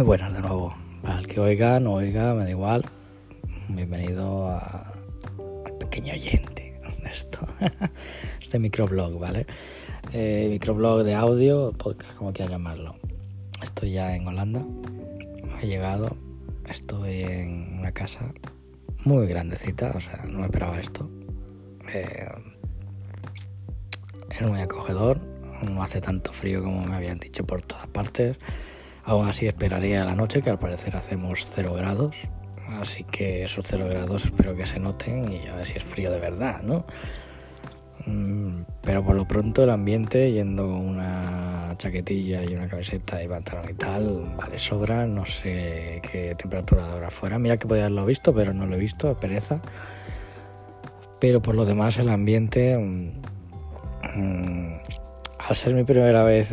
Muy buenas de nuevo. Al que oiga, no oiga, me da igual. Bienvenido a, al pequeño oyente de esto. este microblog, ¿vale? Eh, microblog de audio, podcast, como quiera llamarlo. Estoy ya en Holanda. He llegado. Estoy en una casa muy grandecita, o sea, no me esperaba esto. Eh, es muy acogedor, no hace tanto frío como me habían dicho por todas partes. Aún así esperaría la noche, que al parecer hacemos 0 grados. Así que esos 0 grados espero que se noten y a ver si es frío de verdad, ¿no? Mm, pero por lo pronto el ambiente, yendo una chaquetilla y una camiseta y pantalón y tal, vale, sobra. No sé qué temperatura habrá afuera. Mira que podía haberlo visto, pero no lo he visto, pereza. Pero por lo demás el ambiente... Mm, al ser mi primera vez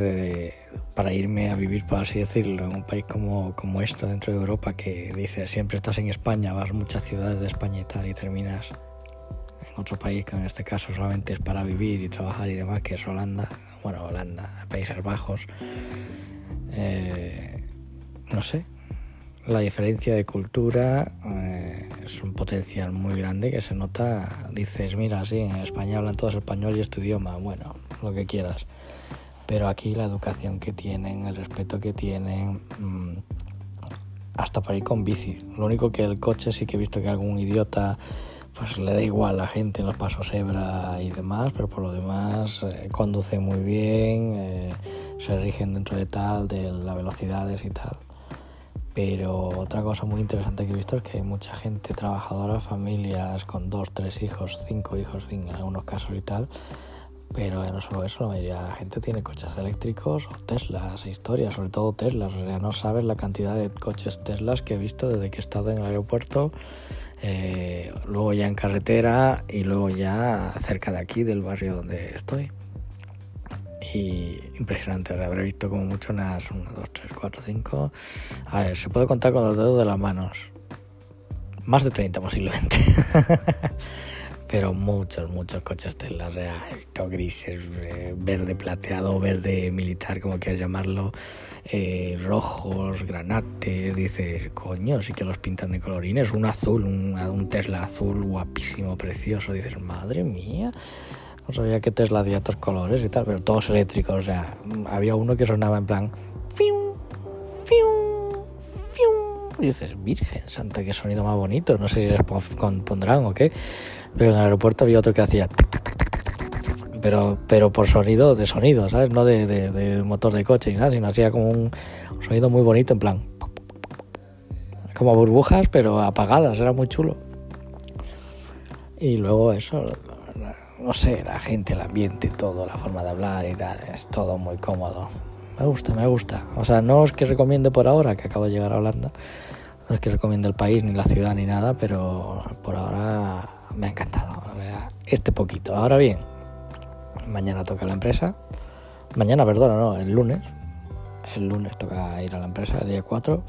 para irme a vivir, por así decirlo, en un país como, como esto dentro de Europa, que dices siempre estás en España, vas a muchas ciudades de España y tal, y terminas en otro país que en este caso solamente es para vivir y trabajar y demás, que es Holanda, bueno, Holanda, Países Bajos. Eh, no sé, la diferencia de cultura eh, es un potencial muy grande que se nota. Dices, mira, sí, en España hablan todos español y es tu idioma, bueno, lo que quieras pero aquí la educación que tienen, el respeto que tienen, mm, hasta para ir con bici. Lo único que el coche sí que he visto que algún idiota pues le da igual a la gente en los pasos hebra y demás, pero por lo demás eh, muy bien, eh, se rigen dentro de tal, de las velocidades y tal. Pero otra cosa muy interesante que he visto es que hay mucha gente trabajadora, familias con dos, tres hijos, cinco hijos en algunos casos y tal, pero no solo eso, la mayoría de la gente tiene coches eléctricos o Teslas, historias, sobre todo Teslas. O no sabes la cantidad de coches Teslas que he visto desde que he estado en el aeropuerto, eh, luego ya en carretera y luego ya cerca de aquí, del barrio donde estoy. Y impresionante, habré visto como mucho unas 1, 2, 3, 4, 5. A ver, se puede contar con los dedos de las manos. Más de 30 posiblemente. pero muchos, muchos coches Tesla, he visto grises, eh, verde plateado, verde militar, como quieras llamarlo, eh, rojos, granates, dices, coño, sí que los pintan de colorines, un azul, un, Tesla azul guapísimo, precioso, dices, madre mía, no sabía que Tesla hacía estos colores y tal, pero todos eléctricos, o sea, había uno que sonaba en plan, ¡fium! ¡fium! Dices, Virgen Santa, qué sonido más bonito, no sé si les pondrán o qué pero en el aeropuerto había otro que hacía pero, pero por sonido de sonido, ¿sabes? No de, de, motor de coche ni nada, sino hacía como un, sonido muy bonito, en plan. Como burbujas, pero apagadas, era muy chulo. Y luego eso, no sé, la gente, el ambiente, todo, la forma de hablar y tal, es todo muy cómodo. Me gusta, me gusta. O sea, no es que recomiende por ahora, que acabo de llegar a Holanda, no es que recomiende el país, ni la ciudad, ni nada, pero por ahora me ha encantado. Este poquito. Ahora bien, mañana toca la empresa. Mañana, perdona, no, el lunes. El lunes toca ir a la empresa, el día 4.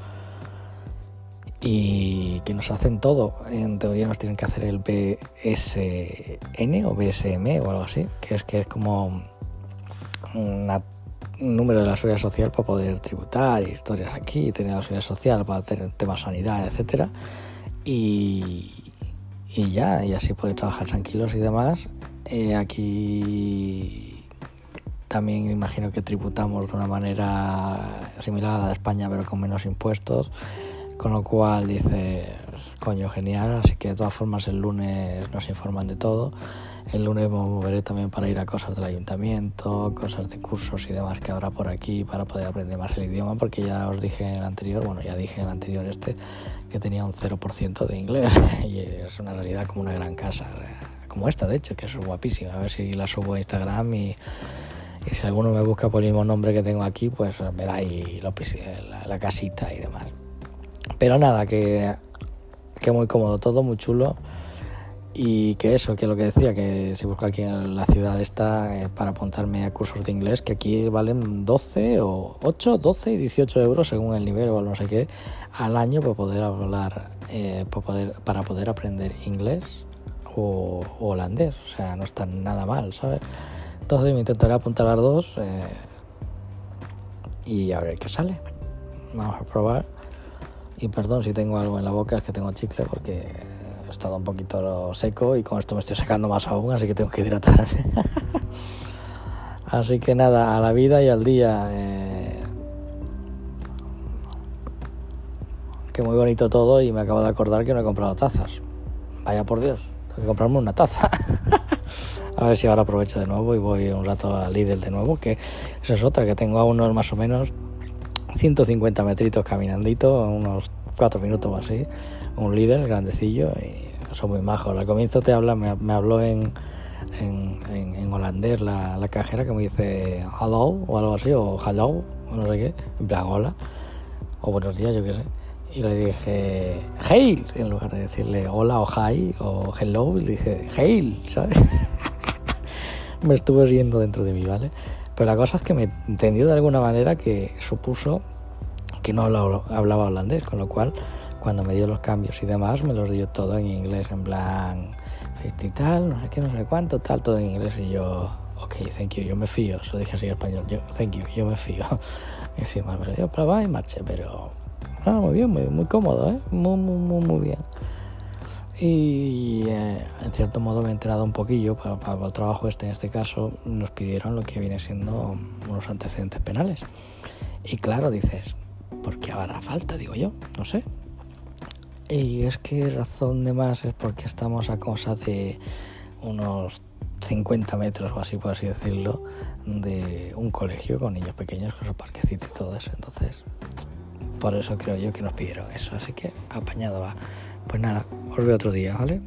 Y que nos hacen todo. En teoría nos tienen que hacer el BSN o BSM o algo así, que es que es como un número de la seguridad social para poder tributar, historias aquí, tener la seguridad social para tener temas sanidad, etcétera. Y, y ya, y así poder trabajar tranquilos y demás. Eh, aquí también imagino que tributamos de una manera similar a la de España, pero con menos impuestos. Con lo cual dices, coño, genial. Así que de todas formas el lunes nos informan de todo. El lunes me moveré también para ir a cosas del ayuntamiento, cosas de cursos y demás que habrá por aquí para poder aprender más el idioma, porque ya os dije en el anterior, bueno, ya dije en el anterior este, que tenía un 0% de inglés y es una realidad como una gran casa, como esta de hecho, que es guapísima. A ver si la subo a Instagram y, si alguno me busca por el mismo nombre que tengo aquí, pues verá ahí la casita y demás. Pero nada, que, que muy cómodo todo, muy chulo. Y que eso, que lo que decía, que si busco aquí en la ciudad esta eh, para apuntarme a cursos de inglés, que aquí valen 12 o 8, 12 y 18 euros según el nivel o no sé qué, al año para poder hablar, eh, para, poder, para poder aprender inglés o, holandés. O sea, no está nada mal, ¿sabes? Entonces me intentaré apuntar a las dos eh, y a ver qué sale. vamos a probar. Y perdón si tengo algo en la boca, es que tengo chicle porque he estado un poquito seco y con esto me estoy sacando más aún, así que tengo que hidratarme. así que nada, a la vida y al día. Eh, que muy bonito todo y me acabo de acordar que no he comprado tazas. Vaya por Dios, tengo que comprarme una taza. a ver si ahora aprovecho de nuevo y voy un rato a Lidl de nuevo, que esa es otra, que tengo a unos más o menos 150 metritos caminandito, unos 4 minutos o así, un líder grandecillo y son muy majos. Al comienzo te habla, me, habló en, en, holandés la, la, cajera que me dice hello o algo así, o hello, o no sé qué, en plan hola, o buenos días, yo qué sé. Y le dije, hail, en lugar de decirle hola o hi o hello, le dije, hail, ¿sabes? me estuve riendo dentro de mí, ¿vale? Pero la cosa es que me entendió de alguna manera que supuso que no hablaba, holandés, con lo cual cuando me dio los cambios y demás me los dio todo en inglés, en plan, y tal, no sé qué, no sé cuánto, tal, todo en inglés y yo, ok, thank you, yo me fío, se dije así en español, yo, thank you, yo me fío. Y me lo dio para y marché, pero Ah, muy bien, muy, muy cómodo, ¿eh? Muy, muy, muy, muy bien. Y eh, en cierto modo me he enterado un poquillo, para, el trabajo este en este caso, nos pidieron lo que viene siendo unos antecedentes penales. Y claro, dices, ¿por qué habrá falta? Digo yo, no sé. Y es que razón de más es porque estamos a cosa de unos 50 metros o así, por así decirlo, de un colegio con niños pequeños, con su parquecito y todo eso. Entonces, por eso creo yo que nos pidieron eso. Así que apañado va. Pues nada, os veo otro día, ¿vale?